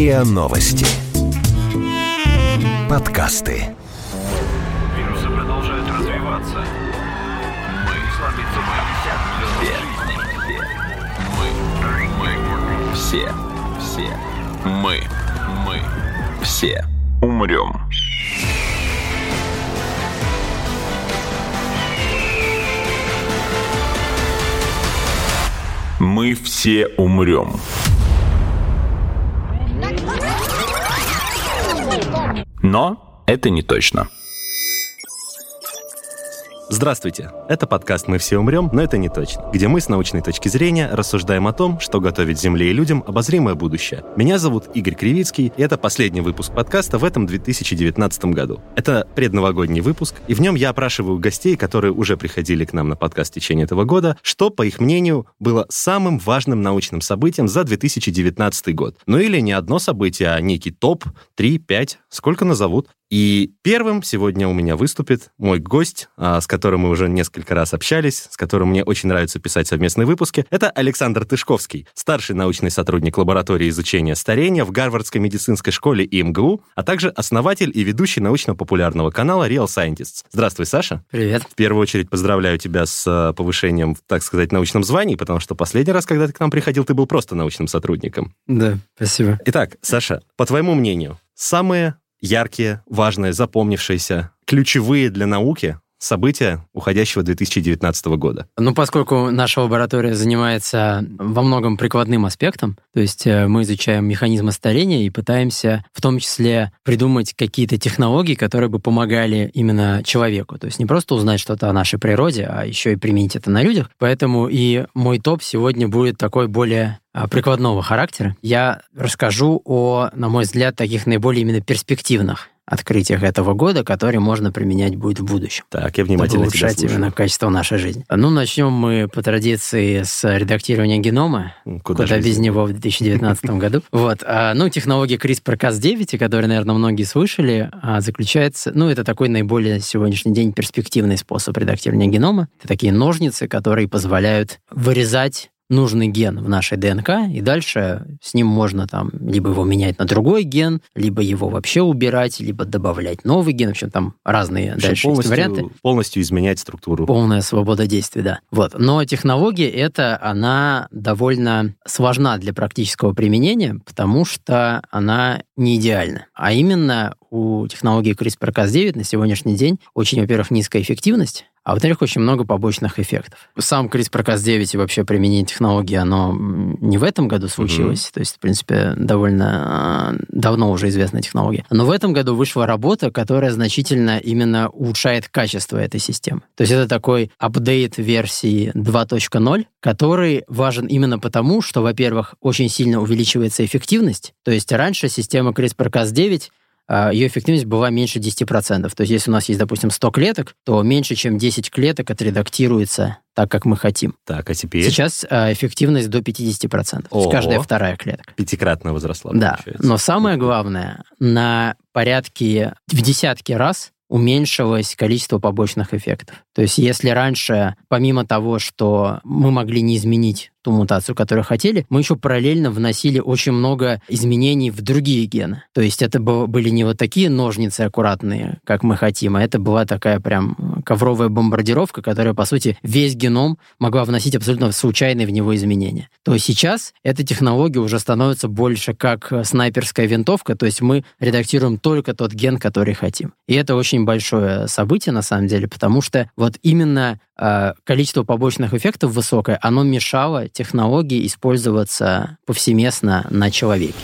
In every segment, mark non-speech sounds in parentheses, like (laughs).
РИА Новости. Подкасты. Вирусы продолжают развиваться. Мы слабится мы. Мы. Мы. Все. Все. Мы. Мы. Все. Умрем. Мы все умрем. Но это не точно. Здравствуйте! Это подкаст «Мы все умрем, но это не точно», где мы с научной точки зрения рассуждаем о том, что готовит Земле и людям обозримое будущее. Меня зовут Игорь Кривицкий, и это последний выпуск подкаста в этом 2019 году. Это предновогодний выпуск, и в нем я опрашиваю гостей, которые уже приходили к нам на подкаст в течение этого года, что, по их мнению, было самым важным научным событием за 2019 год. Ну или не одно событие, а некий топ, 3, 5, сколько назовут. И первым сегодня у меня выступит мой гость, а, с которым мы уже несколько раз общались, с которым мне очень нравится писать совместные выпуски. Это Александр Тышковский, старший научный сотрудник лаборатории изучения старения в Гарвардской медицинской школе и МГУ, а также основатель и ведущий научно-популярного канала Real Scientists. Здравствуй, Саша. Привет. В первую очередь поздравляю тебя с а, повышением, так сказать, научном звании, потому что последний раз, когда ты к нам приходил, ты был просто научным сотрудником. Да, спасибо. Итак, Саша, по твоему мнению, самые яркие, важные, запомнившиеся, ключевые для науки события уходящего 2019 года? Ну, поскольку наша лаборатория занимается во многом прикладным аспектом, то есть э, мы изучаем механизмы старения и пытаемся в том числе придумать какие-то технологии, которые бы помогали именно человеку. То есть не просто узнать что-то о нашей природе, а еще и применить это на людях. Поэтому и мой топ сегодня будет такой более прикладного характера. Я расскажу о, на мой взгляд, таких наиболее именно перспективных открытиях этого года, которые можно применять будет в будущем. Так, я внимательно чтобы улучшать именно качество нашей жизни. Ну, начнем мы по традиции с редактирования генома. Куда, Куда без него в (laughs) 2019 году. Вот. А, Ну, технология CRISPR-Cas9, о которой, наверное, многие слышали, а, заключается... Ну, это такой наиболее сегодняшний день перспективный способ редактирования генома. Это такие ножницы, которые позволяют вырезать нужный ген в нашей ДНК, и дальше с ним можно там либо его менять на другой ген, либо его вообще убирать, либо добавлять новый ген. В общем, там разные Вообще дальше есть полностью, варианты. полностью изменять структуру. Полная свобода действий, да. Вот. Но технология эта, она довольно сложна для практического применения, потому что она не идеальна. А именно у технологии CRISPR-Cas9 на сегодняшний день очень, во-первых, низкая эффективность, а во-вторых, очень много побочных эффектов. Сам CRISPR-Cas9 и вообще применение технологии, оно не в этом году случилось. Mm-hmm. То есть, в принципе, довольно э, давно уже известная технология. Но в этом году вышла работа, которая значительно именно улучшает качество этой системы. То есть это такой апдейт версии 2.0, который важен именно потому, что, во-первых, очень сильно увеличивается эффективность. То есть раньше система CRISPR-Cas9 а, ее эффективность была меньше 10%. То есть если у нас есть, допустим, 100 клеток, то меньше, чем 10 клеток отредактируется так, как мы хотим. Так, а теперь? Сейчас а, эффективность до 50%. То есть каждая вторая клетка. Пятикратно возросла, Да, получается. но самое главное, на порядке в десятки раз уменьшилось количество побочных эффектов. То есть если раньше, помимо того, что мы могли не изменить ту мутацию, которую хотели, мы еще параллельно вносили очень много изменений в другие гены. То есть это были не вот такие ножницы аккуратные, как мы хотим, а это была такая прям ковровая бомбардировка, которая, по сути, весь геном могла вносить абсолютно случайные в него изменения. То есть сейчас эта технология уже становится больше как снайперская винтовка, то есть мы редактируем только тот ген, который хотим. И это очень большое событие, на самом деле, потому что вот именно э, количество побочных эффектов высокое, оно мешало технологии использоваться повсеместно на человеке.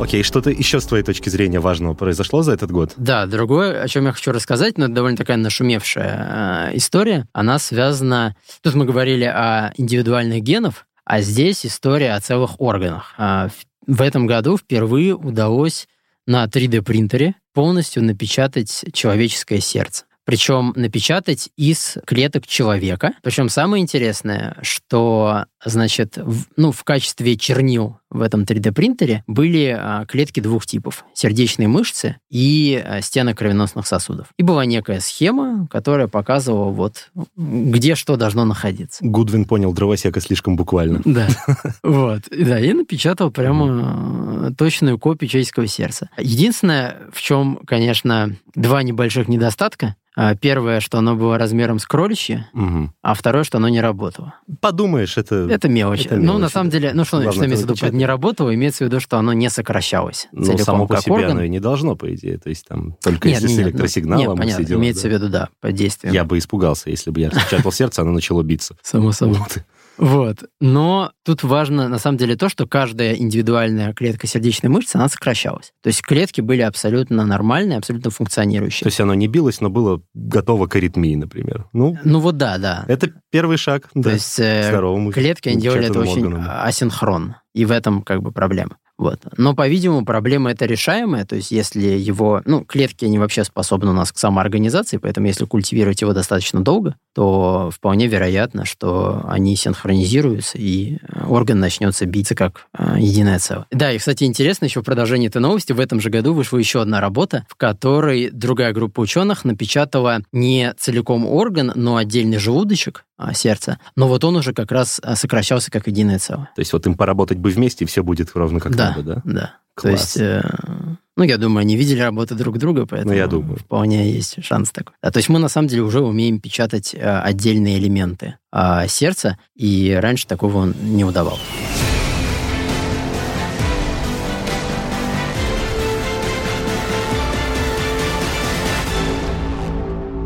Окей, что-то еще с твоей точки зрения важного произошло за этот год? Да, другое, о чем я хочу рассказать, но это довольно такая нашумевшая э, история. Она связана... Тут мы говорили о индивидуальных генах, а здесь история о целых органах. А в этом году впервые удалось на 3D-принтере полностью напечатать человеческое сердце. Причем напечатать из клеток человека. Причем самое интересное, что, значит, в, ну, в качестве чернил в этом 3D-принтере были а, клетки двух типов. Сердечные мышцы и а, стены кровеносных сосудов. И была некая схема, которая показывала, вот, где что должно находиться. Гудвин понял дровосека слишком буквально. Да. (laughs) Вот. Да, и напечатал прямо точную копию человеческого сердца. Единственное, в чем, конечно, два небольших недостатка. А, первое, что оно было размером с кроличье, угу. а второе, что оно не работало. Подумаешь, это... Это мелочь. Это мелочь. Ну, на самом деле, ну что, Главное, что имеется в виду, под не работало, имеется в виду, что оно не сокращалось. Ну, само по себе орган. оно и не должно, по идее. То есть там только нет, если нет, с электросигналом нет, понятно, дела, имеется да. в виду, да, под действием. Я бы испугался, если бы я распечатал сердце, оно начало биться. Само собой. Вот. Но тут важно, на самом деле, то, что каждая индивидуальная клетка сердечной мышцы, она сокращалась. То есть клетки были абсолютно нормальные, абсолютно функционирующие. То есть оно не билось, но было готово к аритмии, например. Ну, ну вот да, да. Это первый шаг. То да, есть э, клетки, они делали это очень асинхронно. И в этом как бы проблема. Вот. Но, по-видимому, проблема это решаемая, то есть если его... Ну, клетки, они вообще способны у нас к самоорганизации, поэтому если культивировать его достаточно долго, то вполне вероятно, что они синхронизируются, и орган начнется биться как э, единое целое. Да, и, кстати, интересно, еще в продолжении этой новости, в этом же году вышла еще одна работа, в которой другая группа ученых напечатала не целиком орган, но отдельный желудочек, сердца. Но вот он уже как раз а, сокращался как единое целое. То есть вот им поработать бы вместе, и все будет ровно как да, надо, да? Да. Класс. То есть, э, ну, я думаю, они видели работы друг друга, поэтому ну, я думаю. вполне есть шанс такой. А, то есть мы на самом деле уже умеем печатать э, отдельные элементы э, сердца, и раньше такого не удавалось.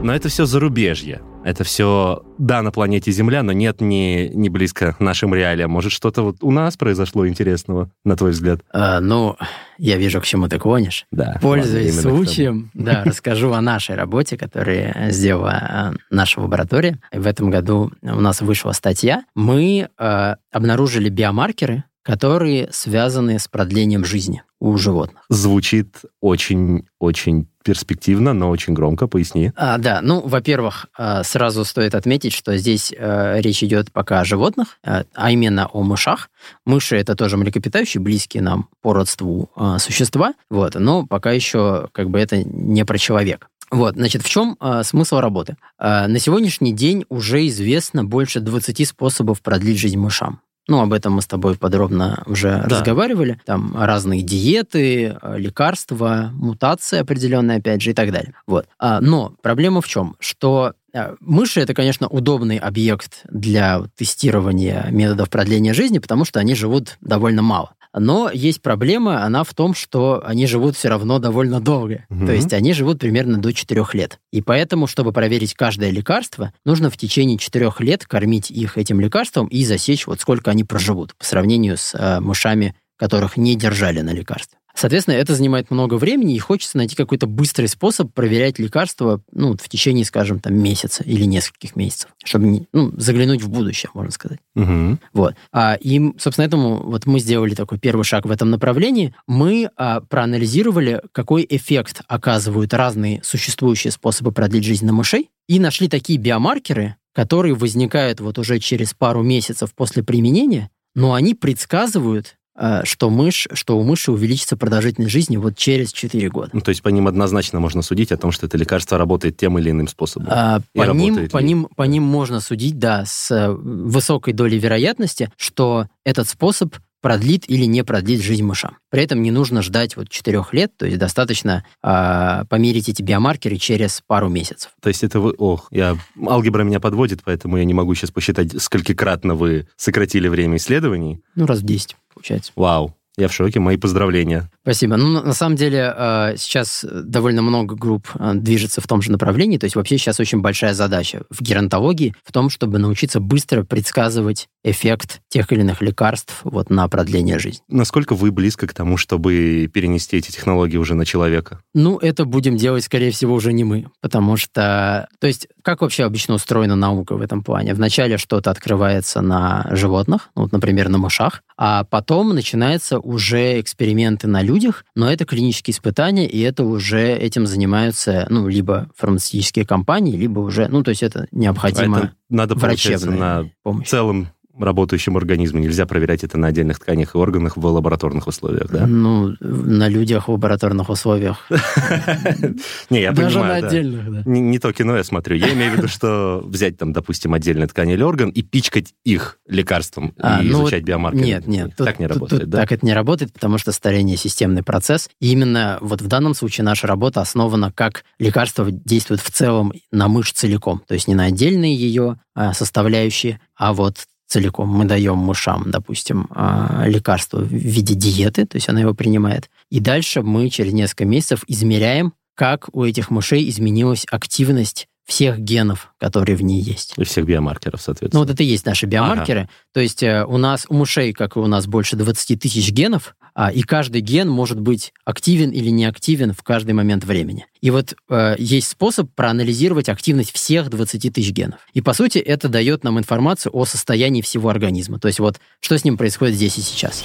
Но это все зарубежье. Это все, да, на планете Земля, но нет, не, не близко нашим реалиям. Может, что-то вот у нас произошло интересного, на твой взгляд? А, ну, я вижу, к чему ты клонишь. Да. Пользуясь случаем, да, (laughs) расскажу о нашей работе, которую сделала а, наша лаборатория. В этом году у нас вышла статья. Мы э, обнаружили биомаркеры, которые связаны с продлением жизни у животных. Звучит очень-очень перспективно, но очень громко. Поясни. А, да, ну, во-первых, а, сразу стоит отметить, что здесь э, речь идет пока о животных, э, а именно о мышах. Мыши это тоже млекопитающие, близкие нам по родству э, существа, вот, но пока еще как бы это не про человека. Вот, значит, в чем э, смысл работы? Э, на сегодняшний день уже известно больше 20 способов продлить жизнь мышам. Ну, об этом мы с тобой подробно уже да. разговаривали. Там разные диеты, э, лекарства, мутации определенные, опять же, и так далее. Вот. А, но проблема в чем? Что э, Мыши это, конечно, удобный объект для тестирования методов продления жизни, потому что они живут довольно мало. Но есть проблема, она в том, что они живут все равно довольно долго. Угу. То есть они живут примерно до 4 лет. И поэтому, чтобы проверить каждое лекарство, нужно в течение 4 лет кормить их этим лекарством и засечь, вот сколько они проживут по сравнению с э, мышами, которых не держали на лекарстве. Соответственно, это занимает много времени, и хочется найти какой-то быстрый способ проверять лекарства ну, в течение, скажем, там, месяца или нескольких месяцев, чтобы не, ну, заглянуть в будущее, можно сказать. Угу. Вот. А, и, собственно, этому вот мы сделали такой первый шаг в этом направлении. Мы а, проанализировали, какой эффект оказывают разные существующие способы продлить жизнь на мышей, и нашли такие биомаркеры, которые возникают вот уже через пару месяцев после применения, но они предсказывают что мышь, что у мыши увеличится продолжительность жизни вот через 4 года. Ну, то есть по ним однозначно можно судить о том, что это лекарство работает тем или иным способом. А, по, ним, по, ним, по ним можно судить, да, с э, высокой долей вероятности, что этот способ продлит или не продлит жизнь мышам. При этом не нужно ждать вот 4 лет, то есть достаточно э, померить эти биомаркеры через пару месяцев. То есть это вы... Ох, я... алгебра меня подводит, поэтому я не могу сейчас посчитать, сколькикратно вы сократили время исследований. Ну, раз в 10 получается. Вау. Я в шоке, мои поздравления. Спасибо. Ну, на самом деле, э, сейчас довольно много групп э, движется в том же направлении. То есть вообще сейчас очень большая задача в геронтологии в том, чтобы научиться быстро предсказывать эффект тех или иных лекарств вот на продление жизни. Насколько вы близко к тому, чтобы перенести эти технологии уже на человека? Ну, это будем делать, скорее всего, уже не мы. Потому что... То есть, как вообще обычно устроена наука в этом плане? Вначале что-то открывается на животных, ну, вот, например, на мышах, а потом начинаются уже эксперименты на людях, но это клинические испытания, и это уже этим занимаются, ну, либо фармацевтические компании, либо уже, ну, то есть это необходимо а это надо, врачебная на помощь. целом работающем организме. Нельзя проверять это на отдельных тканях и органах в лабораторных условиях, да? Ну, на людях в лабораторных условиях. (laughs) Не, я Даже понимаю, на да. отдельных, да. Не, то кино я смотрю. Я имею в виду, что взять там, допустим, отдельные ткань или орган и пичкать их лекарством А, и ну изучать биомаркеры. Нет, нет. так не работает, да? Так это не работает, потому что старение системный процесс. И именно вот в данном случае наша работа основана, как лекарство действует в целом на мышь целиком. То есть не на отдельные ее а, составляющие, а вот целиком. Мы даем мышам, допустим, а, лекарство в виде диеты, то есть она его принимает. И дальше мы через несколько месяцев измеряем, как у этих мышей изменилась активность всех генов, которые в ней есть. И всех биомаркеров, Ну, соответственно. вот это и есть наши биомаркеры. То есть э, у нас, у мышей, как и у нас, больше 20 тысяч генов, а, и каждый ген может быть активен или не активен в каждый момент времени. И вот э, есть способ проанализировать активность всех 20 тысяч генов. И, по сути, это дает нам информацию о состоянии всего организма. То есть вот что с ним происходит здесь и сейчас.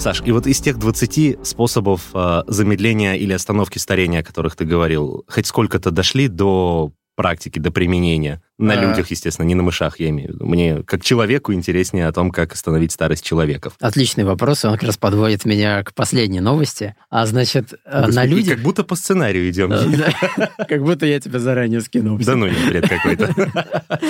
Саш, и вот из тех 20 способов э, замедления или остановки старения, о которых ты говорил, хоть сколько-то дошли до практики, до применения? На А. людях, естественно, не на мышах, я имею в виду. Мне, как человеку, интереснее о том, как остановить старость человеков. Отличный вопрос, он как раз подводит меня к последней новости. А значит, э, на Господи, людях... Как будто по сценарию идем. Э, (laughs) Как будто я тебя заранее скинул. Да ну, бред какой-то. (laughs)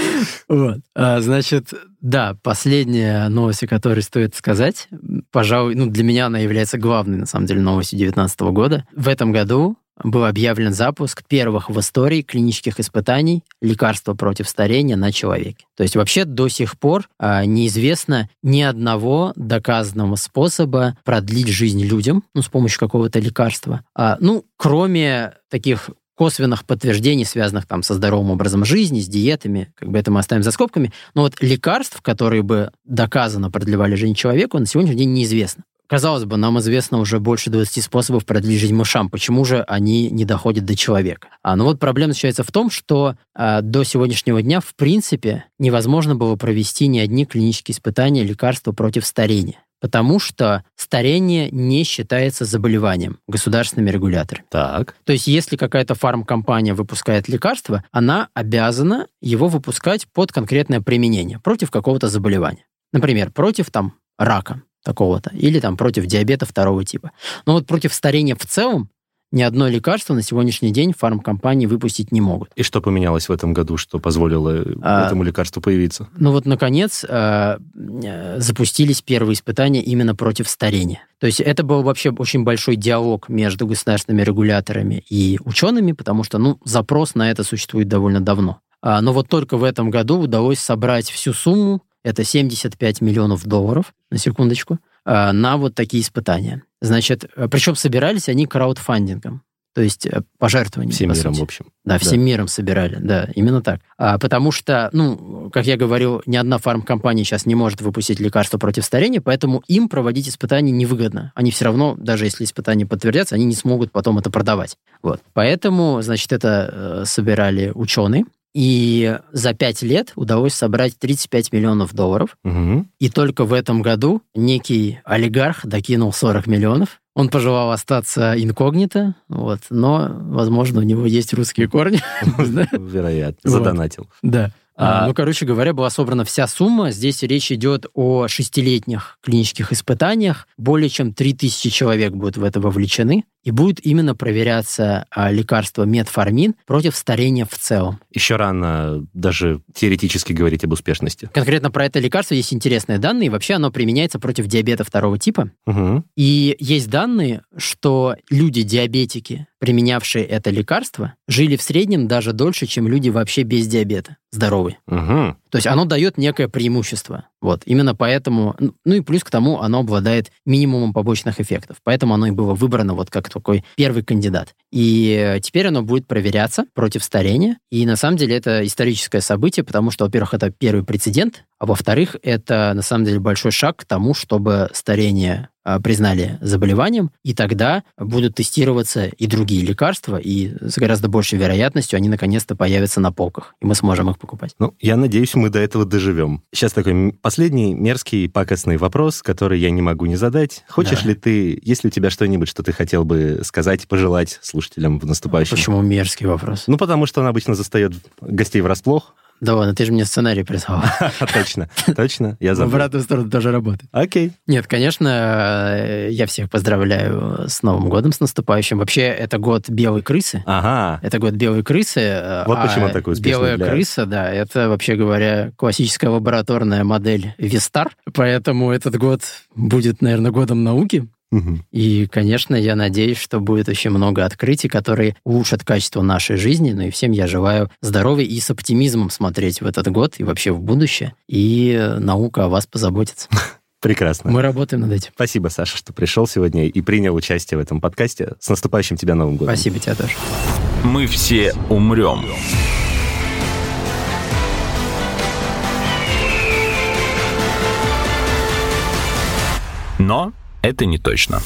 Вот. А, значит, да, последняя новость, о которой стоит сказать, пожалуй, ну, для меня она является главной, на самом деле, новостью 2019 года. В этом году был объявлен запуск первых в истории клинических испытаний лекарства против старения на человеке. То есть вообще до сих пор а, неизвестно ни одного доказанного способа продлить жизнь людям, ну, с помощью какого-то лекарства. А, ну, кроме таких косвенных подтверждений, связанных там со здоровым образом жизни, с диетами, как бы это мы оставим за скобками. Но вот лекарств, которые бы доказанно продлевали жизнь человеку, на сегодняшний день неизвестно. Казалось бы, нам известно уже больше 20 способов жизнь мышам. Почему же они не доходят до человека? А, ну вот проблема заключается в том, что а, до сегодняшнего дня, в принципе, невозможно было провести ни одни клинические испытания лекарства против старения. Потому что старение не считается заболеванием государственными регуляторами. Так. То есть, если какая-то фармкомпания выпускает лекарство, она обязана его выпускать под конкретное применение против какого-то заболевания. Например, против там рака такого-то или там против диабета второго типа. Но вот против старения в целом ни одно лекарство на сегодняшний день фармкомпании выпустить не могут. И что поменялось в этом году, что позволило А, этому лекарству появиться? Ну вот, наконец, э, э, запустились первые испытания именно против старения. То есть это был вообще очень большой диалог между государственными регуляторами и учеными, потому что, ну, запрос на это существует довольно давно. А, но вот только в этом году удалось собрать всю сумму, это 75 миллионов долларов, на секундочку, а, на вот такие испытания. Значит, э, причем собирались они краудфандингом, то есть э, пожертвованием. Всем по миром, сути. в общем. Да, всем миром собирали, да, именно так. А, потому что, ну, как я говорил, ни одна фармкомпания сейчас не может выпустить лекарство против старения, поэтому им проводить испытания невыгодно. Они все равно, даже если испытания подтвердятся, они не смогут потом это продавать. Вот. Поэтому, значит, это э, собирали ученые, и за пять лет удалось собрать 35 миллионов долларов. Мгм. И только в этом году некий олигарх докинул 40 миллионов. Он пожелал остаться инкогнито, вот, но, возможно, у него есть русские корни. (laughs) Вероятно. Задонатил. Да. А, А- ну, короче говоря, была собрана вся сумма. Здесь речь идет о шестилетних клинических испытаниях. Более чем 3000 человек будут в это вовлечены. И будет именно проверяться а, лекарство метформин против старения в целом. Еще рано даже теоретически говорить об успешности. Конкретно про это лекарство есть интересные данные. И вообще оно применяется против диабета второго типа. Мгм. И есть данные, что люди-диабетики, применявшие это лекарство, жили в среднем даже дольше, чем люди вообще без диабета, здоровые. Мгм. То есть оно дает некое преимущество. Вот. Именно поэтому, ну, ну и плюс к тому, оно обладает минимумом побочных эффектов. Поэтому оно и было выбрано вот как такой первый кандидат. И э, теперь оно будет проверяться против старения. И на самом деле это историческое событие, потому что, во-первых, это первый прецедент, А во-вторых, это на самом деле большой шаг к тому, чтобы старение а, признали заболеванием, и тогда будут тестироваться и другие лекарства, и с гораздо большей вероятностью они наконец-то появятся на полках, и мы сможем их покупать. Ну, я надеюсь, мы до этого доживем. Сейчас такой последний мерзкий пакостный вопрос, который я не могу не задать. Хочешь да. ли ты, есть ли у тебя что-нибудь, что ты хотел бы сказать, пожелать слушателям в наступающем? Почему мерзкий вопрос? Ну, потому что он обычно застает гостей врасплох. Да ладно, ты же мне сценарий прислал. (laughs) Точно, точно, я забыл. В обратную сторону тоже работает. Окей. Нет, конечно, э, я всех поздравляю с Новым годом, с наступающим. Вообще, это год белой крысы. Ага. Это год белой крысы. Э, вот а почему такой успешный Белая крыса, да, это, вообще говоря, классическая лабораторная модель Вистар. Поэтому этот год будет, наверное, годом науки. И, конечно, я надеюсь, что будет очень много открытий, которые улучшат качество нашей жизни. Ну и всем я желаю здоровья и с оптимизмом смотреть в этот год и вообще в будущее. И наука о вас позаботится. (laughs) Прекрасно. Мы работаем над этим. Спасибо, Саша, что пришел сегодня и принял участие в этом подкасте. С наступающим тебя Новым годом. Спасибо тебе тоже. Мы все умрем. Но это не точно.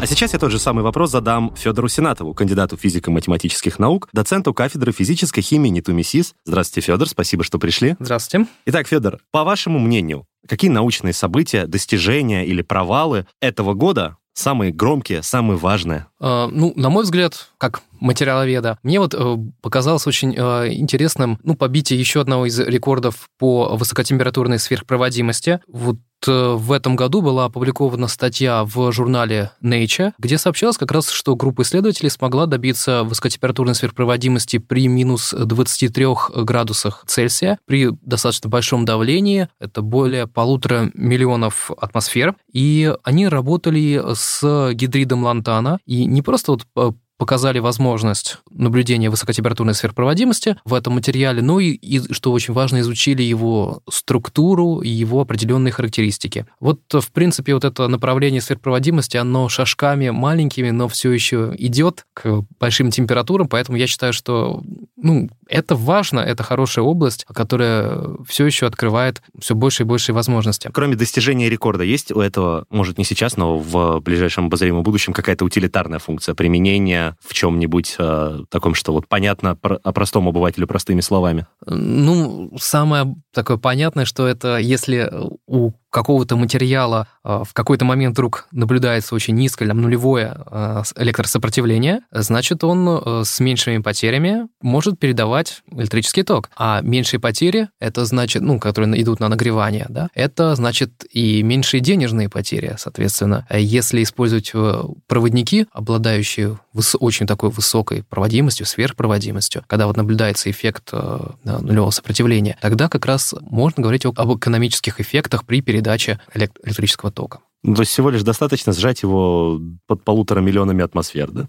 А сейчас я тот же самый вопрос задам Федору Сенатову, кандидату физико-математических наук, доценту кафедры физической химии НИТУ МИСИС. Здравствуйте, Федор, спасибо, что пришли. Здравствуйте. Итак, Федор, по вашему мнению, какие научные события, достижения или провалы этого года самые громкие, самые важные? Э, ну, на мой взгляд, как материаловеда, мне вот э, показалось очень э, интересным, ну, побитие еще одного из рекордов по высокотемпературной сверхпроводимости. Вот в этом году была опубликована статья в журнале Nature, где сообщалось как раз, что группа исследователей смогла добиться высокотемпературной сверхпроводимости при минус 23 градусах Цельсия при достаточно большом давлении, это более полутора миллионов атмосфер, и они работали с гидридом лантана, и не просто вот э, показали возможность наблюдения высокотемпературной сверхпроводимости в этом материале, ну и, и, что очень важно, изучили его структуру и его определенные характеристики. Вот, в принципе, вот это направление сверхпроводимости, оно шажками маленькими, но все еще идет к большим температурам, поэтому я считаю, что ну, это важно, это хорошая область, которая все еще открывает все больше и больше возможностей. Кроме достижения рекорда, есть у этого, может, не сейчас, но в ближайшем обозримом будущем какая-то утилитарная функция применения в чем-нибудь э, таком, что вот понятно про, о простом обывателю простыми словами? Ну, самое такое понятное, что это если у какого-то материала а, в какой-то момент вдруг наблюдается очень низкое, там, нулевое а, электросопротивление, значит, он с меньшими потерями может передавать электрический ток. А меньшие потери, это значит, ну, которые идут на нагревание, да, это значит и меньшие денежные потери, соответственно. Если использовать э, проводники, обладающие очень такой высокой проводимостью, сверхпроводимостью, когда вот наблюдается эффект э, нулевого сопротивления, тогда как раз можно говорить об экономических эффектах при передаче электрического тока. Ну, то есть всего лишь достаточно сжать его под полутора миллионами атмосфер, да?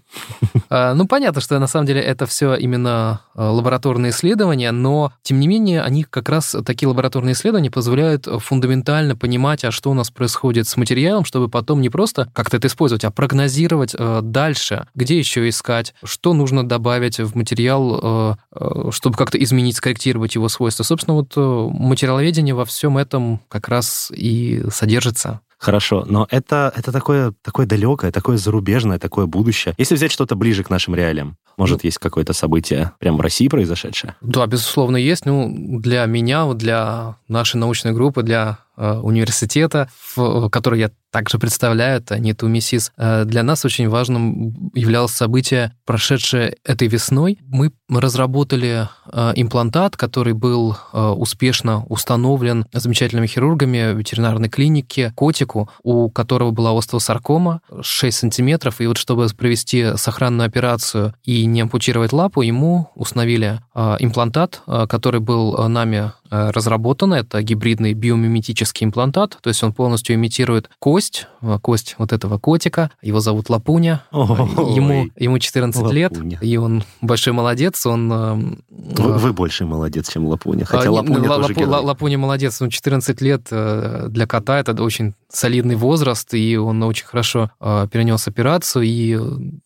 А, ну, понятно, что на самом деле это все именно а, лабораторные исследования, но, тем не менее, они как раз, такие лабораторные исследования позволяют фундаментально понимать, а что у нас происходит с материалом, чтобы потом не просто как-то это использовать, а прогнозировать а, дальше, где еще искать, что нужно добавить в материал, чтобы как-то изменить, скорректировать его свойства. Собственно, вот материаловедение во всем этом как раз и содержится. Хорошо, но это, это такое, такое далекое, такое зарубежное, такое будущее. Если взять что-то ближе к нашим реалиям, может, ну, есть какое-то событие прямо в России произошедшее? Да, безусловно, есть. Ну, для меня, для нашей научной группы, для университета, в, который я также представляю, это НИТУ МИСИС, э, для нас очень важным являлось событие, прошедшее этой весной. Мы разработали э, имплантат, который был успешно установлен замечательными хирургами ветеринарной клинике котику, у которого была остеосаркома 6 сантиметров, и вот чтобы провести сохранную операцию и не ампутировать лапу, ему установили имплантат, который был нами Э, разработано. Это гибридный биомиметический имплантат, то есть он полностью имитирует кость, э, кость вот этого котика. Его зовут Лапуня. Ему, ему 14 Лапуня. лет, и он большой молодец. Он, э, вы, вы больше молодец, чем Лапуня. Хотя а, Лапуня Лапу, тоже герой. Лапуня молодец. Он 14 лет для кота, это очень солидный возраст, и он очень хорошо перенес операцию и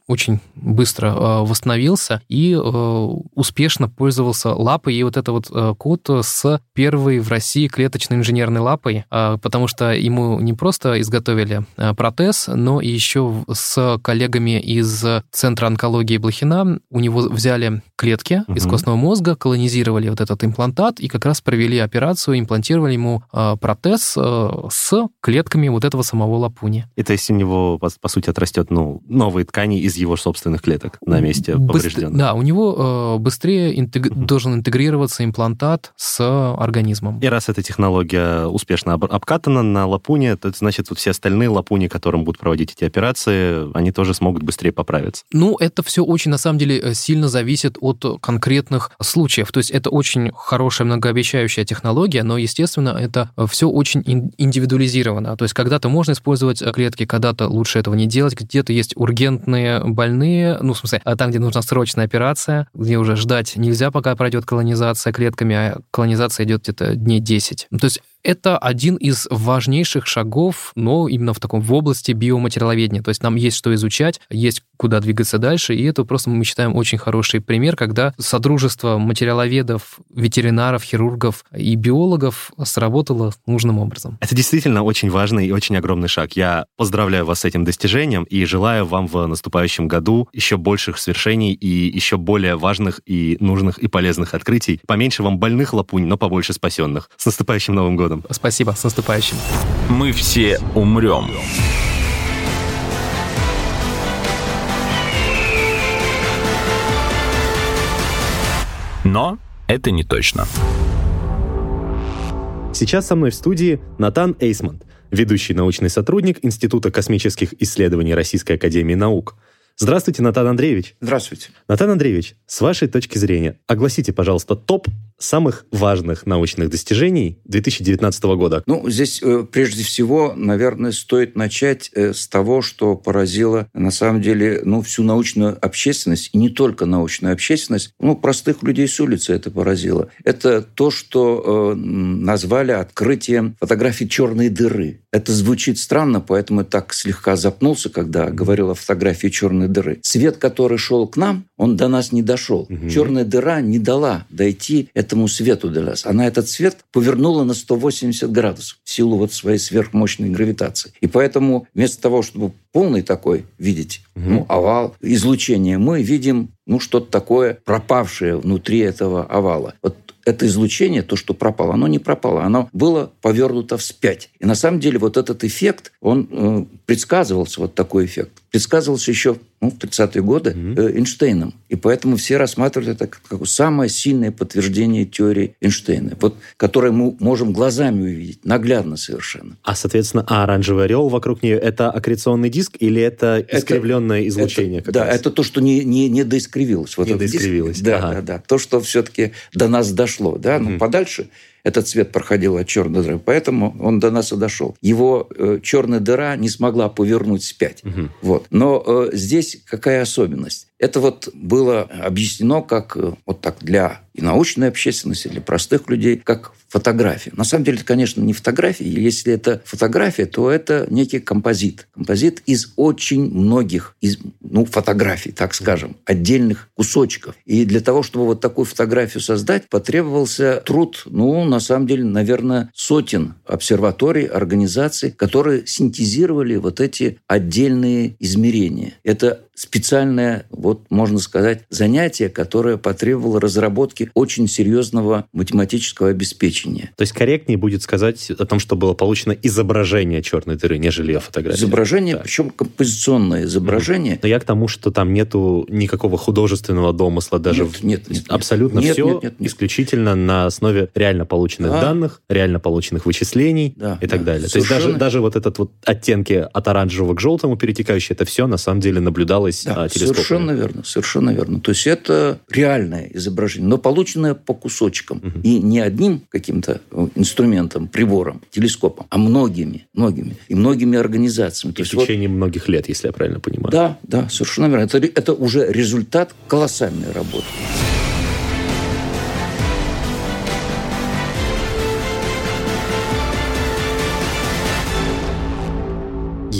очень быстро восстановился и успешно пользовался лапой. И вот это вот кот с первой в России клеточной инженерной лапой, а, потому что ему не просто изготовили а, протез, но и еще с коллегами из Центра онкологии Блохина у него взяли клетки угу. из костного мозга, колонизировали вот этот имплантат и как раз провели операцию, имплантировали ему протез с клетками вот этого самого лапуни. И то есть у него, по, по сути, отрастет ну, новые ткани из его собственных клеток на месте поврежденных? Да, у него быстрее интег... угу. должен интегрироваться имплантат с организмом. И раз эта технология успешно обкатана на лапуне, то значит, вот все остальные лапуни, которым будут проводить эти операции, они тоже смогут быстрее поправиться. Ну, это все очень, на самом деле, э, сильно зависит от конкретных случаев. То есть это очень хорошая, многообещающая технология, но, естественно, это все очень индивидуализировано. То есть когда-то можно использовать клетки, когда-то лучше этого не делать, где-то есть ургентные больные, ну, в смысле, а там, где нужна срочная операция, где уже ждать нельзя, пока пройдет колонизация клетками, а колонизация идет где-то дней 10. То есть это один из важнейших шагов, но именно в таком в области биоматериаловедения. То есть нам есть что изучать, есть куда двигаться дальше, и это просто мы считаем очень хороший пример, когда содружество материаловедов, ветеринаров, хирургов и биологов сработало нужным образом. Это действительно очень важный и очень огромный шаг. Я поздравляю вас с этим достижением и желаю вам в наступающем году еще больших свершений и еще более важных и нужных и полезных открытий. Поменьше вам больных лапунь, но побольше спасенных. С наступающим Новым годом! Годом. Спасибо, с наступающим. Мы все умрем. Но это не точно. Сейчас со мной в студии Натан Эйсмонт, ведущий научный сотрудник Института космических исследований Российской Академии Наук. Здравствуйте, Натан Андреевич. Здравствуйте. Натан Андреевич, с вашей точки зрения, огласите, пожалуйста, топ самых важных научных достижений 2019 года? Ну, здесь э, прежде всего, наверное, стоит начать э, с того, что поразило на самом деле ну, всю научную общественность, и не только научную общественность, ну, простых людей с улицы это поразило. Это то, что э, назвали открытием фотографии черной дыры. Это звучит странно, поэтому так слегка запнулся, когда говорил о фотографии черной дыры. Свет, который шел к нам, он до нас не дошел. Угу. Черная дыра не дала дойти этому свету до нас. Она этот свет повернула на 180 градусов в силу вот своей сверхмощной гравитации. И поэтому вместо того, чтобы полный такой видеть угу. ну, овал, излучение, мы видим ну, что-то такое пропавшее внутри этого овала. Вот это излучение, то, что пропало, оно не пропало, оно было повернуто вспять. И на самом деле вот этот эффект, он э, предсказывался, вот такой эффект, предсказывался еще ну, в 30-е годы mm-hmm. Эйнштейном. И поэтому все рассматривают это как самое сильное подтверждение теории Эйнштейна, вот, которое мы можем глазами увидеть, наглядно совершенно. А, соответственно, а оранжевый орел вокруг нее – это аккреционный диск или это искривленное это, излучение? Это, да, раз? это то, что не, не, не доискривилось. Вот не доискривилось. Диск, да, ага. да, да. То, что все-таки до нас дошло. Да? Mm-hmm. Ну, подальше – этот цвет проходил от черной дыры, поэтому он до нас и дошел. Его э, черная дыра не смогла повернуть спять. Угу. Вот. Но э, здесь какая особенность? Это вот было объяснено как э, вот так для и научной общественности, для простых людей, как фотография. На самом деле, это, конечно, не фотография. Если это фотография, то это некий композит. Композит из очень многих из, ну, фотографий, так скажем, отдельных кусочков. И для того, чтобы вот такую фотографию создать, потребовался труд, ну, на самом деле, наверное, сотен обсерваторий, организаций, которые синтезировали вот эти отдельные измерения. Это специальное, вот можно сказать, занятие, которое потребовало разработки очень серьезного математического обеспечения. То есть корректнее будет сказать о том, что было получено изображение черной дыры, нежели ее фотография. Изображение, да. причем композиционное изображение. Но я к тому, что там нету никакого художественного домысла, даже нет, нет, нет, абсолютно нет, все нет, нет, нет. исключительно на основе реально полученных да. данных, реально полученных вычислений да, и так да. далее. Совершенно. То есть даже, даже вот этот вот оттенки от оранжевого к желтому перетекающие, это все на самом деле наблюдалось да, а, Совершенно верно, совершенно верно. То есть это реальное изображение, но полученное по кусочкам. Угу. И не одним каким-то э, инструментом, прибором, телескопом, а многими, многими. И многими организациями. И в течение вот, многих лет, если я правильно понимаю. Да, да, совершенно верно. Это, это уже результат колоссальной работы.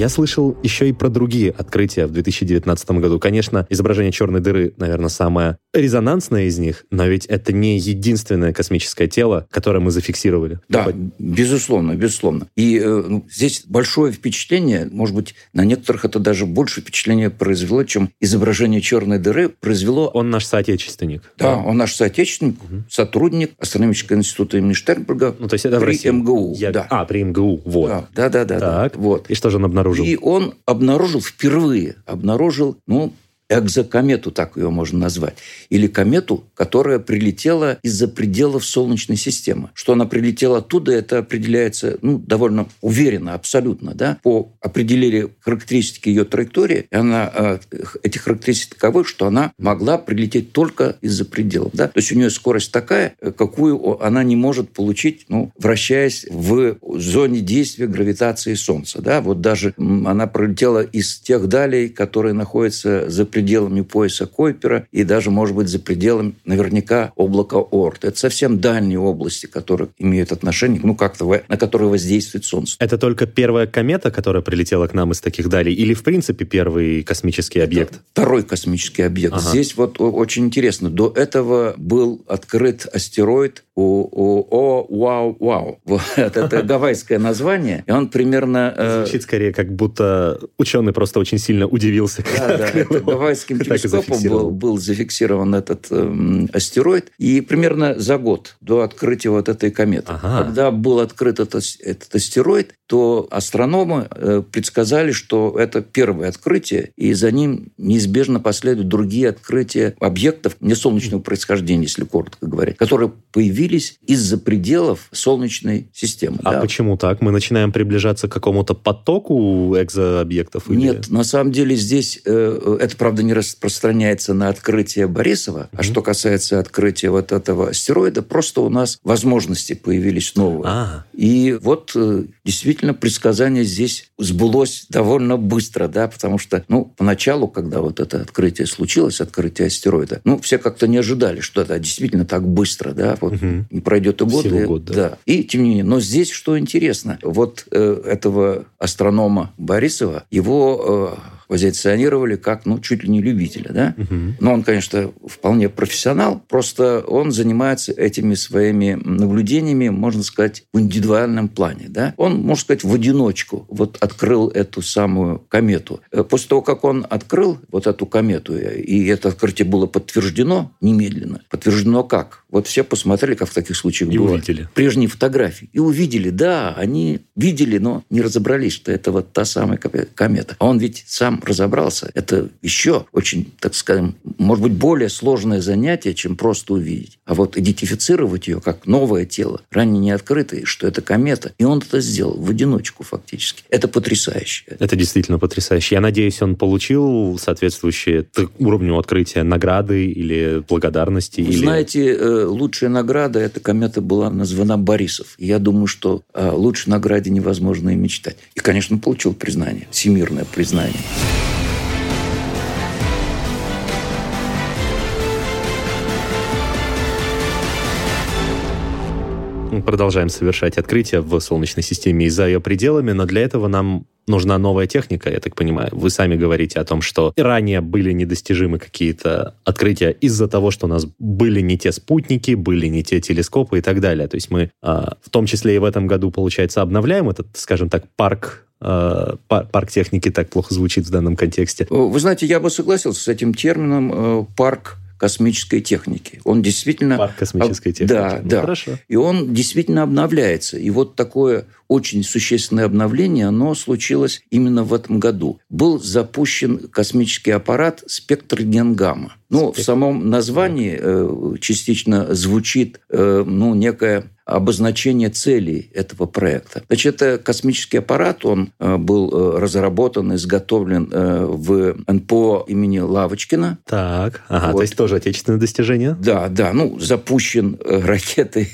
Я слышал еще и про другие открытия в 2019 году. Конечно, изображение черной дыры, наверное, самое резонансное из них, но ведь это не единственное космическое тело, которое мы зафиксировали. Да, безусловно, безусловно. И э, ну, здесь большое впечатление, может быть, на некоторых это даже больше впечатление произвело, чем изображение черной дыры произвело... Он наш соотечественник. Да, он наш соотечественник, угу. сотрудник астрономического института имени Штернберга ну, то есть это при в России. МГУ. Я... Да. А, при МГУ, вот. Да, да, да. да, так. да вот. И что же он обнаружил? И он обнаружил впервые, обнаружил, ну, экзокомету, так ее можно назвать, или комету, которая прилетела из-за пределов Солнечной системы. Что она прилетела оттуда, это определяется ну, довольно уверенно, абсолютно. Да? По определению характеристики ее траектории, она, э, эти характеристики таковы, что она могла прилететь только из-за пределов. Да? То есть у нее скорость такая, какую она не может получить, ну, вращаясь в зоне действия гравитации Солнца. Да? Вот даже она пролетела из тех далей, которые находятся за пределами пределами пояса Койпера и даже, может быть, за пределами наверняка облака Орт. Это совсем дальние области, которые имеют отношение, ну, как-то, на которые воздействует Солнце. Это только первая комета, которая прилетела к нам из таких далей, или, в принципе, первый космический объект? Это второй космический объект. Ага. Здесь вот очень интересно. До этого был открыт астероид у, о, вау, вау. (laughs) Вот, это гавайское название, и он примерно... Э, Звучит скорее, как будто ученый просто очень сильно удивился. Да, да, это гавайским телескопом был, был зафиксирован этот э, астероид, и примерно за год до открытия вот этой кометы. Ага. Когда был открыт этот, этот астероид, то астрономы э, предсказали, что это первое открытие, и за ним неизбежно последуют другие открытия объектов несолнечного происхождения, если коротко говоря, которые появились из-за пределов Солнечной системы. А да. почему так? Мы начинаем приближаться к какому-то потоку экзообъектов? Или... Нет, на самом деле здесь э, это, правда, не распространяется на открытие Борисова, mm-hmm. а что касается открытия вот этого астероида, просто у нас возможности появились новые. А. И вот э, действительно действительно предсказание здесь сбылось довольно быстро, да, потому что, ну, поначалу, когда вот это открытие случилось, открытие астероида, ну, все как-то не ожидали, что это действительно так быстро, да, вот угу. Не пройдет и год. и, год, да. да. И, тем не менее, но здесь что интересно, вот э, этого астронома Борисова, его э, позиционировали как, ну, чуть ли не любителя, да. Угу. Но он, конечно, вполне профессионал, просто он занимается этими своими наблюдениями, можно сказать, в индивидуальном плане, да. Он, можно сказать, в одиночку вот открыл эту самую комету. Э, после того, как он открыл вот эту комету, и это открытие было подтверждено немедленно. Подтверждено как? Вот все посмотрели, как в таких случаях и было. увидели. Прежние фотографии. И увидели, да, они видели, но не разобрались, что это вот та самая комета. А он ведь сам разобрался, это еще очень, так скажем, может быть, более сложное занятие, чем просто увидеть. А вот идентифицировать ее как новое тело, ранее не открытое, что это комета. И он это сделал в одиночку фактически. Это потрясающе. Это действительно потрясающе. Я надеюсь, он получил соответствующие уровню открытия награды или благодарности. Вы или... знаете, э, лучшая награда эта комета была названа Борисов. я думаю, что о лучшей награде невозможно и мечтать. И, конечно, получил признание, всемирное признание. Продолжаем совершать открытия в Солнечной системе и за ее пределами, но для этого нам нужна новая техника, я так понимаю. Вы сами говорите о том, что ранее были недостижимы какие-то открытия из-за того, что у нас были не те спутники, были не те телескопы и так далее. То есть мы а, в том числе и в этом году, получается, обновляем этот, скажем так, парк а, парк техники так плохо звучит в данном контексте. Вы знаете, я бы согласился с этим термином э, парк космической техники. Он действительно... Парк космической техники. Да, ну, да. Хорошо. И он действительно обновляется. И вот такое очень существенное обновление, оно случилось именно в этом году. Был запущен космический аппарат «Спектр Генгамма». Ну, в самом названии э, частично звучит э, ну, некая обозначение целей этого проекта. Значит, это космический аппарат, он э, был э, разработан, изготовлен э, в НПО имени Лавочкина. Так, ага, вот. то есть тоже отечественное достижение? Да, да, ну, запущен (laughs) ракетой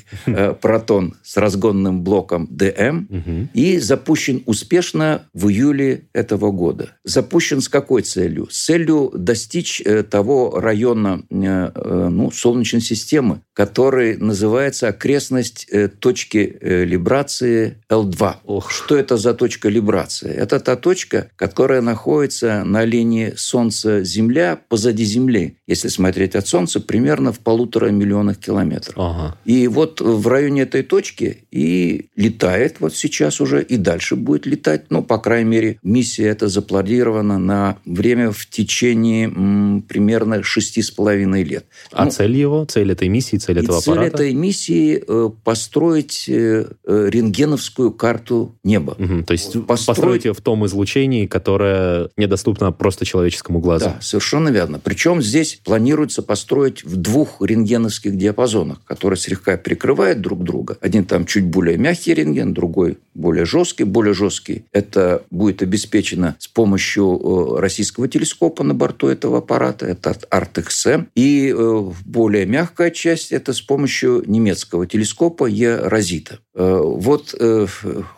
«Протон» с разгонным блоком ДМ и запущен успешно в июле этого года. Запущен с какой целью? С целью достичь того района ну, Солнечной системы, который называется окрестность есть э, точки э, либрации L2. Ох. Что это за точка либрации? Это та точка, которая находится на линии Солнца-Земля позади Земли. Если смотреть от Солнца, примерно в полутора миллионах километров. Ага. И вот в районе этой точки и летает вот сейчас уже, и дальше будет летать. Ну, по крайней мере, миссия эта запланирована на время в течение м, примерно шести с половиной лет. А Ну, цель его, цель этой миссии, цель этого цель аппарата? этой миссии э, построить э, э, рентгеновскую карту неба. Мгм, То есть Построить- построить ее в том излучении, которое недоступно просто человеческому глазу. Да, совершенно верно. Причем здесь планируется построить в двух рентгеновских диапазонах, которые слегка перекрывают друг друга. Один там чуть более мягкий рентген, другой более жесткий. Более жесткий это будет обеспечено с помощью э, российского телескопа на борту этого аппарата, это от ART-XM. И более мягкая часть это с помощью немецкого телескопа Е-Розита. Э, Вот э,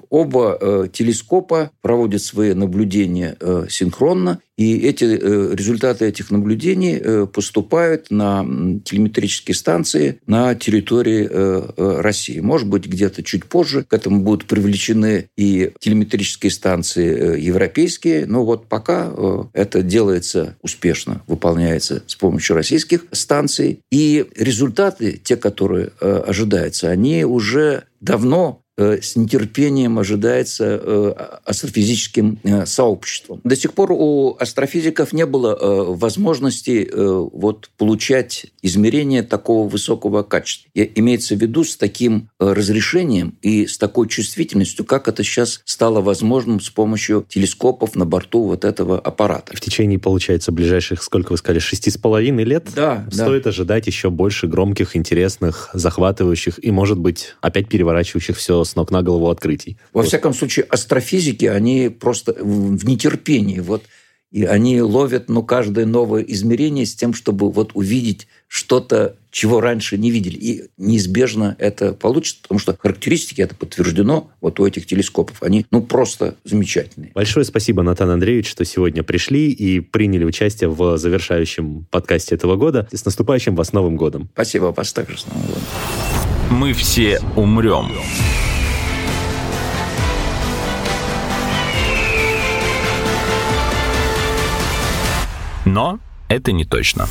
оба э, телескопа проводят свои наблюдения синхронно, и эти э, результаты этих наблюдений э, поступают на телеметрические станции на территории э, России. Может быть, где-то чуть позже к этому будут привлечены и телеметрические станции европейские, но вот пока это делается успешно, выполняется с помощью российских станций. И результаты, те, которые ожидаются, они уже давно с нетерпением ожидается э, астрофизическим э, сообществом. До сих пор у астрофизиков не было э, возможности э, вот, получать измерения такого высокого качества. И имеется в виду с таким э, разрешением и с такой чувствительностью, как это сейчас стало возможным с помощью телескопов на борту вот этого аппарата. В течение, получается, ближайших, сколько вы сказали, шести с половиной лет Да, да. стоит ожидать еще больше громких, интересных, захватывающих и, может быть, опять переворачивающих все с ног на голову открытий. Во Вот. всяком случае, астрофизики, они просто в в нетерпении. Вот, и они ловят ну, каждое новое измерение с тем, чтобы вот увидеть что-то, чего раньше не видели. И неизбежно это получится, потому что характеристики, это подтверждено вот у этих телескопов, они ну, просто замечательные. Большое спасибо, Натан Андреевич, что сегодня пришли и приняли участие в завершающем подкасте этого года. И с наступающим вас Новым годом! Спасибо вас также. С Новым годом. Мы все умрем. Но это не точно.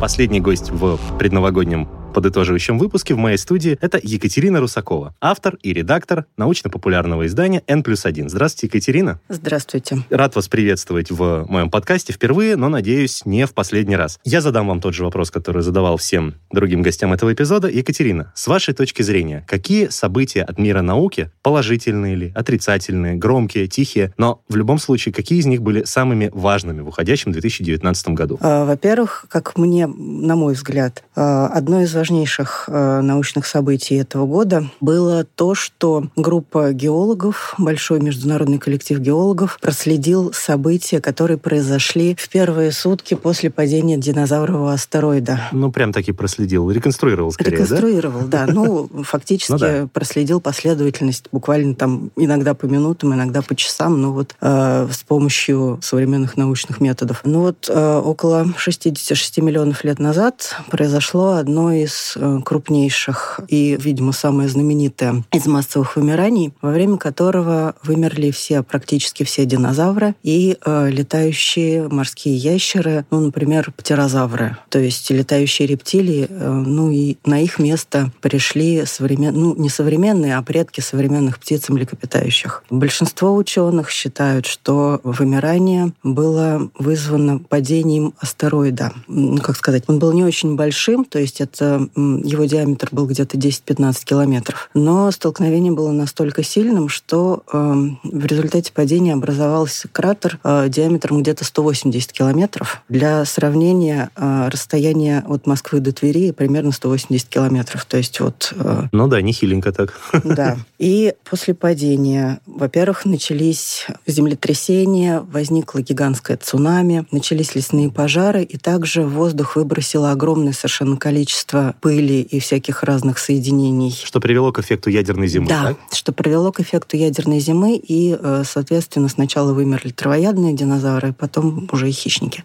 Последний гость в предновогоднем подытоживающем выпуске в моей студии это Екатерина Русакова, автор и редактор научно-популярного издания N плюс 1. Здравствуйте, Екатерина. Здравствуйте. Рад вас приветствовать в моем подкасте впервые, но, надеюсь, не в последний раз. Я задам вам тот же вопрос, который задавал всем другим гостям этого эпизода. Екатерина, с вашей точки зрения, какие события от мира науки, положительные ли, отрицательные, громкие, тихие, но в любом случае, какие из них были самыми важными в уходящем 2019 году? А, Во-первых, как мне, на мой взгляд, а, одно из важнейших а, научных событий этого года было то, что группа геологов, большой международный коллектив геологов, проследил события, которые произошли в первые сутки после падения динозаврового астероида. Ну, прям таки проследил, реконструировал скорее? Реконструировал, да. Ну, (laughs) фактически Ну да. проследил последовательность буквально там иногда по минутам, иногда по часам, ну вот э, с помощью современных научных методов. Ну вот э, около 66 миллионов лет назад произошло одно из э, крупнейших и, видимо, самое знаменитое из массовых вымираний, во время которого вымерли все, практически все динозавры и э, летающие морские ящеры, ну, например, птерозавры, то есть летающие рептилии, э, ну и на их место пришли современ... ну, не современные, а предки современных птиц и млекопитающих. Большинство ученых считают, что вымирание было вызвано падением астероида. Ну, как сказать, он был не очень большим, то есть это его диаметр был где-то 10-15 километров. Но столкновение было настолько сильным, что э, в результате падения образовался кратер э, диаметром где-то 180 километров. Для сравнения, э, расстояние от Москвы до Твери примерно 180 километров. То есть вот э, Ну да, нехиленько так. (laughs) да. И после падения, во-первых, начались землетрясения, возникло гигантское цунами, начались лесные пожары, и также в воздух выбросило огромное совершенно количество количество пыли и всяких разных соединений. Что привело к эффекту ядерной зимы, да, так? что привело к эффекту ядерной зимы, и, э, соответственно, сначала вымерли травоядные динозавры, потом уже и хищники.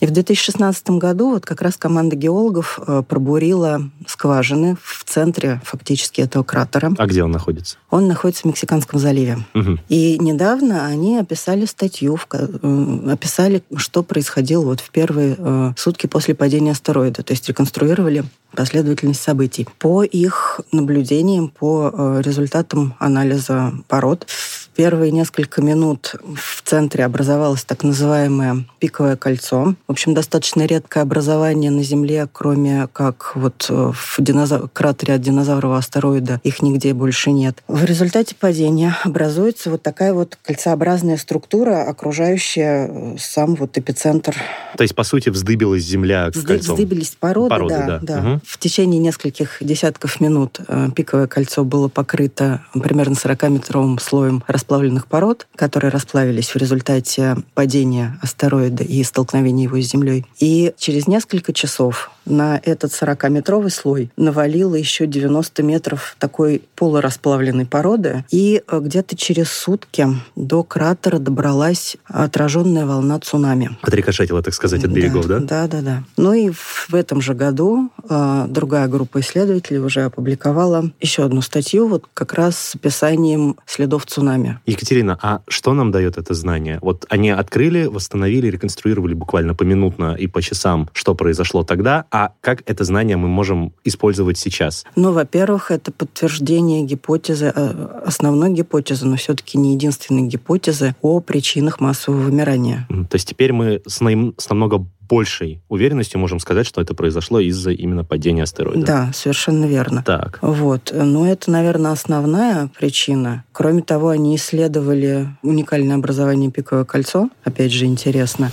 И в 2016 году вот как раз команда геологов э, пробурила скважины в центре фактически этого кратера. А где он находится? Он находится в Мексиканском заливе. Угу. И недавно они описали статью, описали, что происходило вот в первые э, сутки после падения астероида. То есть реконструировали последовательность событий. По их наблюдениям, по э, результатам анализа пород, в первые несколько минут в центре образовалось так называемое пиковое кольцо. В общем, достаточно редкое образование на Земле, кроме как вот э, в динозав... кратере от динозаврового астероида, их нигде больше нет. В результате падения образуется вот такая вот кольцеобразная структура, окружающая э, сам вот эпицентр. То есть, по сути, вздыбилась Земля Взды... кольцом? Вздыбились породы, Породы, да. да. да. Угу. В течение нескольких десятков минут э, пиковое кольцо было покрыто примерно 40-метровым слоем расплавленных пород, которые расплавились в результате падения астероида и столкновения его с Землей. И через несколько часов на этот 40-метровый слой навалило еще 90 метров такой полурасплавленной породы, и э, где-то через сутки до кратера добралась отраженная волна цунами. Отрикошетила, так сказать, от берегов, да? Да, да, да. Ну и в этом же году э, другая группа исследователей уже опубликовала еще одну статью, вот как раз с описанием следов цунами. Екатерина, а что нам дает это знание? Вот они открыли, восстановили, реконструировали буквально поминутно и по часам, что произошло тогда, а как это знание мы можем использовать сейчас? Ну, во-первых, это подтверждение гипотезы, э, основной гипотезы, но все-таки не единственной гипотезы о причинах массового вымирания. То есть теперь мы с, наим, с намного большей уверенностью можем сказать, что это произошло из-за именно падения астероида. Да, совершенно верно. Так. Вот. Но это, наверное, основная причина. Кроме того, они исследовали уникальное образование пиковое кольцо. Опять же, интересно.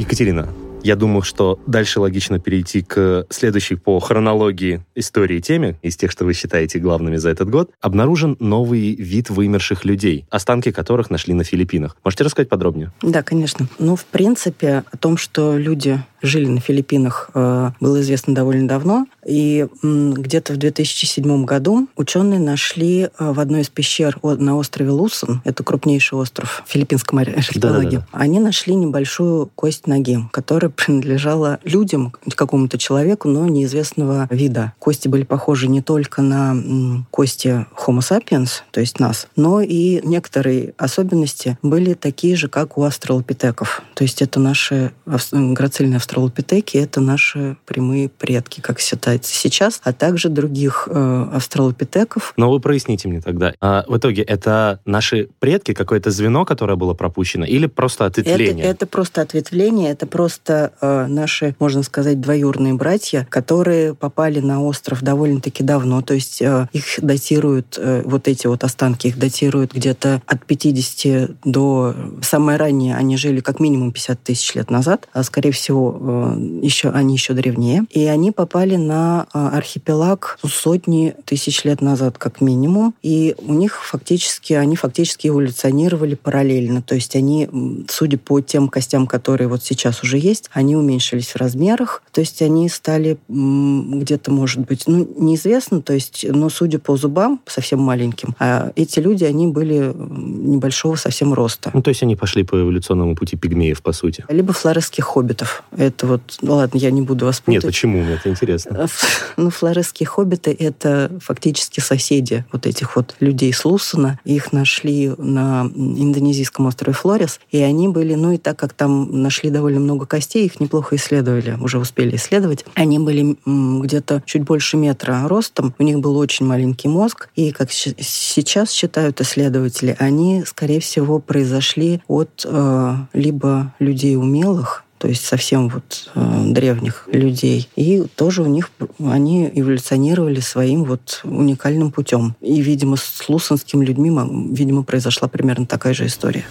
Екатерина, я думаю, что дальше логично перейти к следующей по хронологии истории теме, из тех, что вы считаете главными за этот год. Обнаружен новый вид вымерших людей, останки которых нашли на Филиппинах. Можете рассказать подробнее? Да, конечно. Ну, в принципе, о том, что люди жили на Филиппинах, э, было известно довольно давно. И где-то в 2007 году ученые нашли э, в одной из пещер на острове Лусон, это крупнейший остров в филиппинском архипелаге, Да-да-да. они нашли небольшую кость ноги, которая (laughs) принадлежала людям, какому-то человеку, но неизвестного вида. Кости были похожи не только на кости Homo sapiens, то есть нас, но и некоторые особенности были такие же, как у австралопитеков. То есть это наши грацильные австралопитеки, это наши прямые предки, как считается сейчас, а также других э, австралопитеков. Но вы проясните мне тогда. А в итоге это наши предки, какое-то звено, которое было пропущено, или просто ответвление? Это, это просто ответвление, это просто э, наши, можно сказать, двоюродные братья, которые попали на остров довольно-таки давно, то есть э, их датируют, э, вот эти вот останки, их датируют где-то от 50 до... Самое раннее они жили как минимум 50 тысяч лет назад, а скорее всего еще, они еще древнее. И они попали на э, архипелаг сотни тысяч лет назад как минимум, и у них фактически, они фактически эволюционировали параллельно, то есть они, судя по тем костям, которые вот сейчас уже есть, они уменьшились в размерах, то есть они стали где-то, может быть, ну, неизвестно, то есть, но судя по зубам, совсем маленьким, а эти люди, они были небольшого совсем роста. Ну, то есть они пошли по эволюционному пути пигмеев, по сути. Либо флоресских хоббитов. Это вот, ну ладно, я не буду вас путать. Нет, почему? Мне это интересно. Ну, флоресские хоббиты — это фактически соседи вот этих вот людей с Лусона. Их нашли на индонезийском острове Флорис, и они были, ну и так как там нашли довольно много костей, их неплохо исследовали, уже успели исследовать. Они были где-то чуть больше метра ростом, у них был очень маленький мозг, и, как сейчас считают исследователи, они, скорее всего, произошли от э, либо людей умелых, то есть совсем вот э, древних людей. И тоже у них они эволюционировали своим вот уникальным путем. И, видимо, с лусонскими людьми, видимо, произошла примерно такая же история.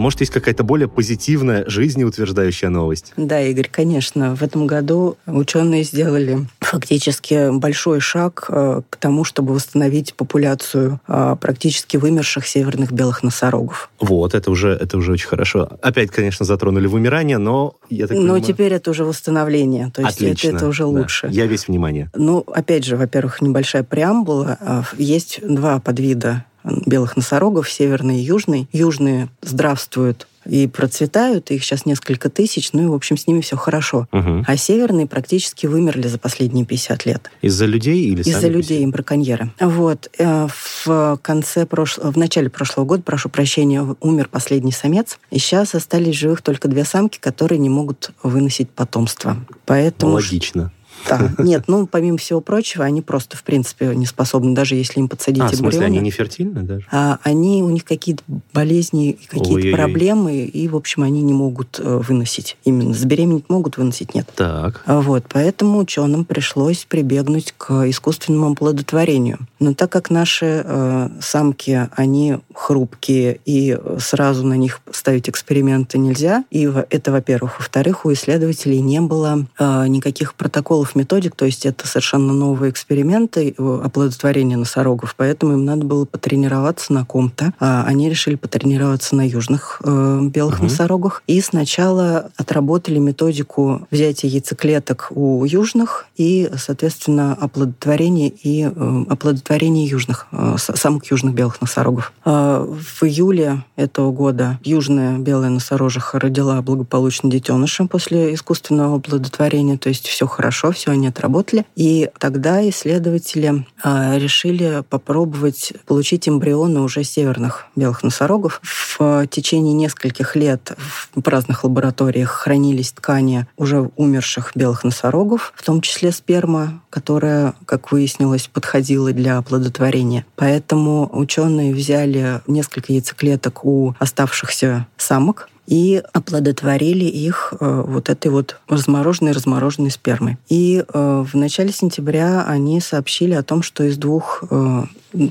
Может, есть какая-то более позитивная, жизнеутверждающая новость? Да, Игорь, конечно. В этом году ученые сделали фактически большой шаг э, к тому, чтобы восстановить популяцию э, практически вымерших северных белых носорогов. Вот, это уже, это уже очень хорошо. Опять, конечно, затронули вымирание, но я так Но понимаю... теперь это уже восстановление, то есть Отлично, это, это уже да. лучше. Я весь внимание. Ну, опять же, во-первых, небольшая преамбула. А, Есть два подвида белых носорогов, северный и южный. Южные здравствуют и процветают, их сейчас несколько тысяч, ну и, в общем, с ними все хорошо. Мгм. А северные практически вымерли за последние 50 лет. Из-за людей или Из-за людей, браконьеры. Вот. э, В конце прошлого, в начале прошлого года, прошу прощения, умер последний самец. И сейчас остались живых только две самки, которые не могут выносить потомство. Поэтому... Логично. Да. Нет, ну, помимо всего прочего, они просто, в принципе, не способны, даже если им подсадить А, в смысле, они эмбрионы. не фертильны даже? А они, у них какие-то болезни, какие-то проблемы, и, в общем, они не могут э, выносить. Именно забеременеть могут, выносить нет. Так. А Вот, поэтому ученым пришлось прибегнуть к искусственному оплодотворению. Но так как наши э, самки, они хрупкие, и сразу на них ставить эксперименты нельзя, и это, во-первых. Во-вторых, у исследователей не было э, никаких протоколов, методик, то есть это совершенно новые эксперименты э, оплодотворения носорогов, поэтому им надо было потренироваться на ком-то. А они решили потренироваться на южных э, белых Мгм. носорогах, и сначала отработали методику взятия яйцеклеток у южных и, соответственно, оплодотворение и э, оплодотворение южных, э, с- самок южных белых носорогов. А В июле этого года южная белая носорожиха родила благополучно детеныша после искусственного оплодотворения, то есть все хорошо, все они отработали. И тогда исследователи а, решили попробовать получить эмбрионы уже северных белых носорогов. В течение нескольких лет в разных лабораториях хранились ткани уже умерших белых носорогов, в том числе сперма, которая, как выяснилось, подходила для оплодотворения. Поэтому ученые взяли несколько яйцеклеток у оставшихся самок и оплодотворили их э, вот этой вот размороженной размороженной спермой. И э, в начале сентября они сообщили о том, что из двух э,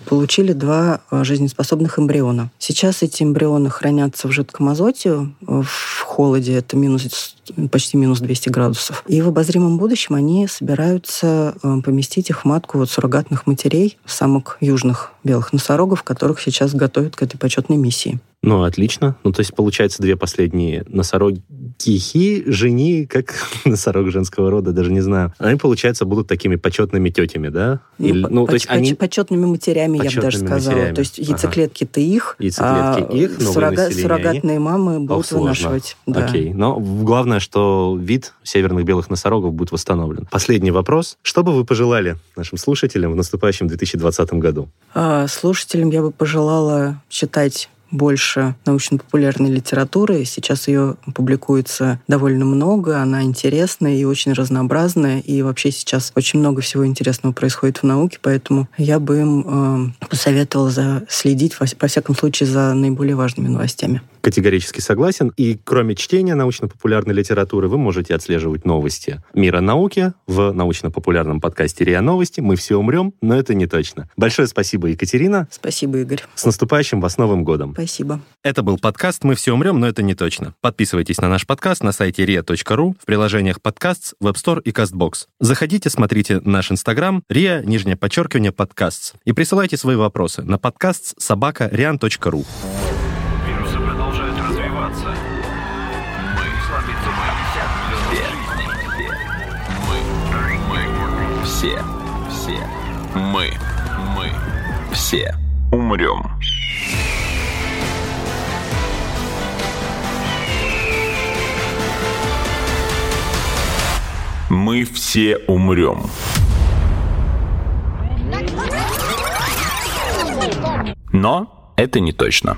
получили два э, жизнеспособных эмбриона. Сейчас эти эмбрионы хранятся в жидком азоте, э, в холоде, это минус, почти минус 200 градусов. И в обозримом будущем они собираются э, поместить их в матку вот суррогатных матерей, самок южных белых носорогов, которых сейчас готовят к этой почетной миссии. Ну, отлично. Ну, то есть, получается, две последние носорогихи, жени, как (laughs) носорог женского рода, даже не знаю. Они, получается, будут такими почетными тетями, да? Или- по- ну, то поч- есть, они... поч- почетными матерями, я бы даже сказала. матерями. То есть яйцеклетки-то их, Яйцеклетки а их, суррога- суррогатные мамы Ох, будут сложно. вынашивать. Да. Окей. Но главное, что вид северных белых носорогов будет восстановлен. Последний вопрос. Что бы вы пожелали нашим слушателям в наступающем 2020 году? А Слушателям я бы пожелала читать больше научно-популярной литературы. Сейчас ее публикуется довольно много, она интересная и очень разнообразная, и вообще сейчас очень много всего интересного происходит в науке, поэтому я бы им э, посоветовала следить, во всяком случае, за наиболее важными новостями. Категорически согласен. И кроме чтения научно-популярной литературы, вы можете отслеживать новости мира науки в научно-популярном подкасте РИА Новости. Мы все умрем, но это не точно. Большое спасибо, Екатерина. Спасибо, Игорь. С наступающим вас Новым годом. Спасибо. Это был подкаст «Мы все умрем, но это не точно». Подписывайтесь на наш подкаст на сайте ria.ru, в приложениях подкаст, Web Store и CastBox. Заходите, смотрите наш инстаграм, ria, нижнее подчеркивание, подкаст. И присылайте свои вопросы на подкаст собака rian.ru. Мы. Мы. Все. Умрем. Мы все умрем. Но это не точно.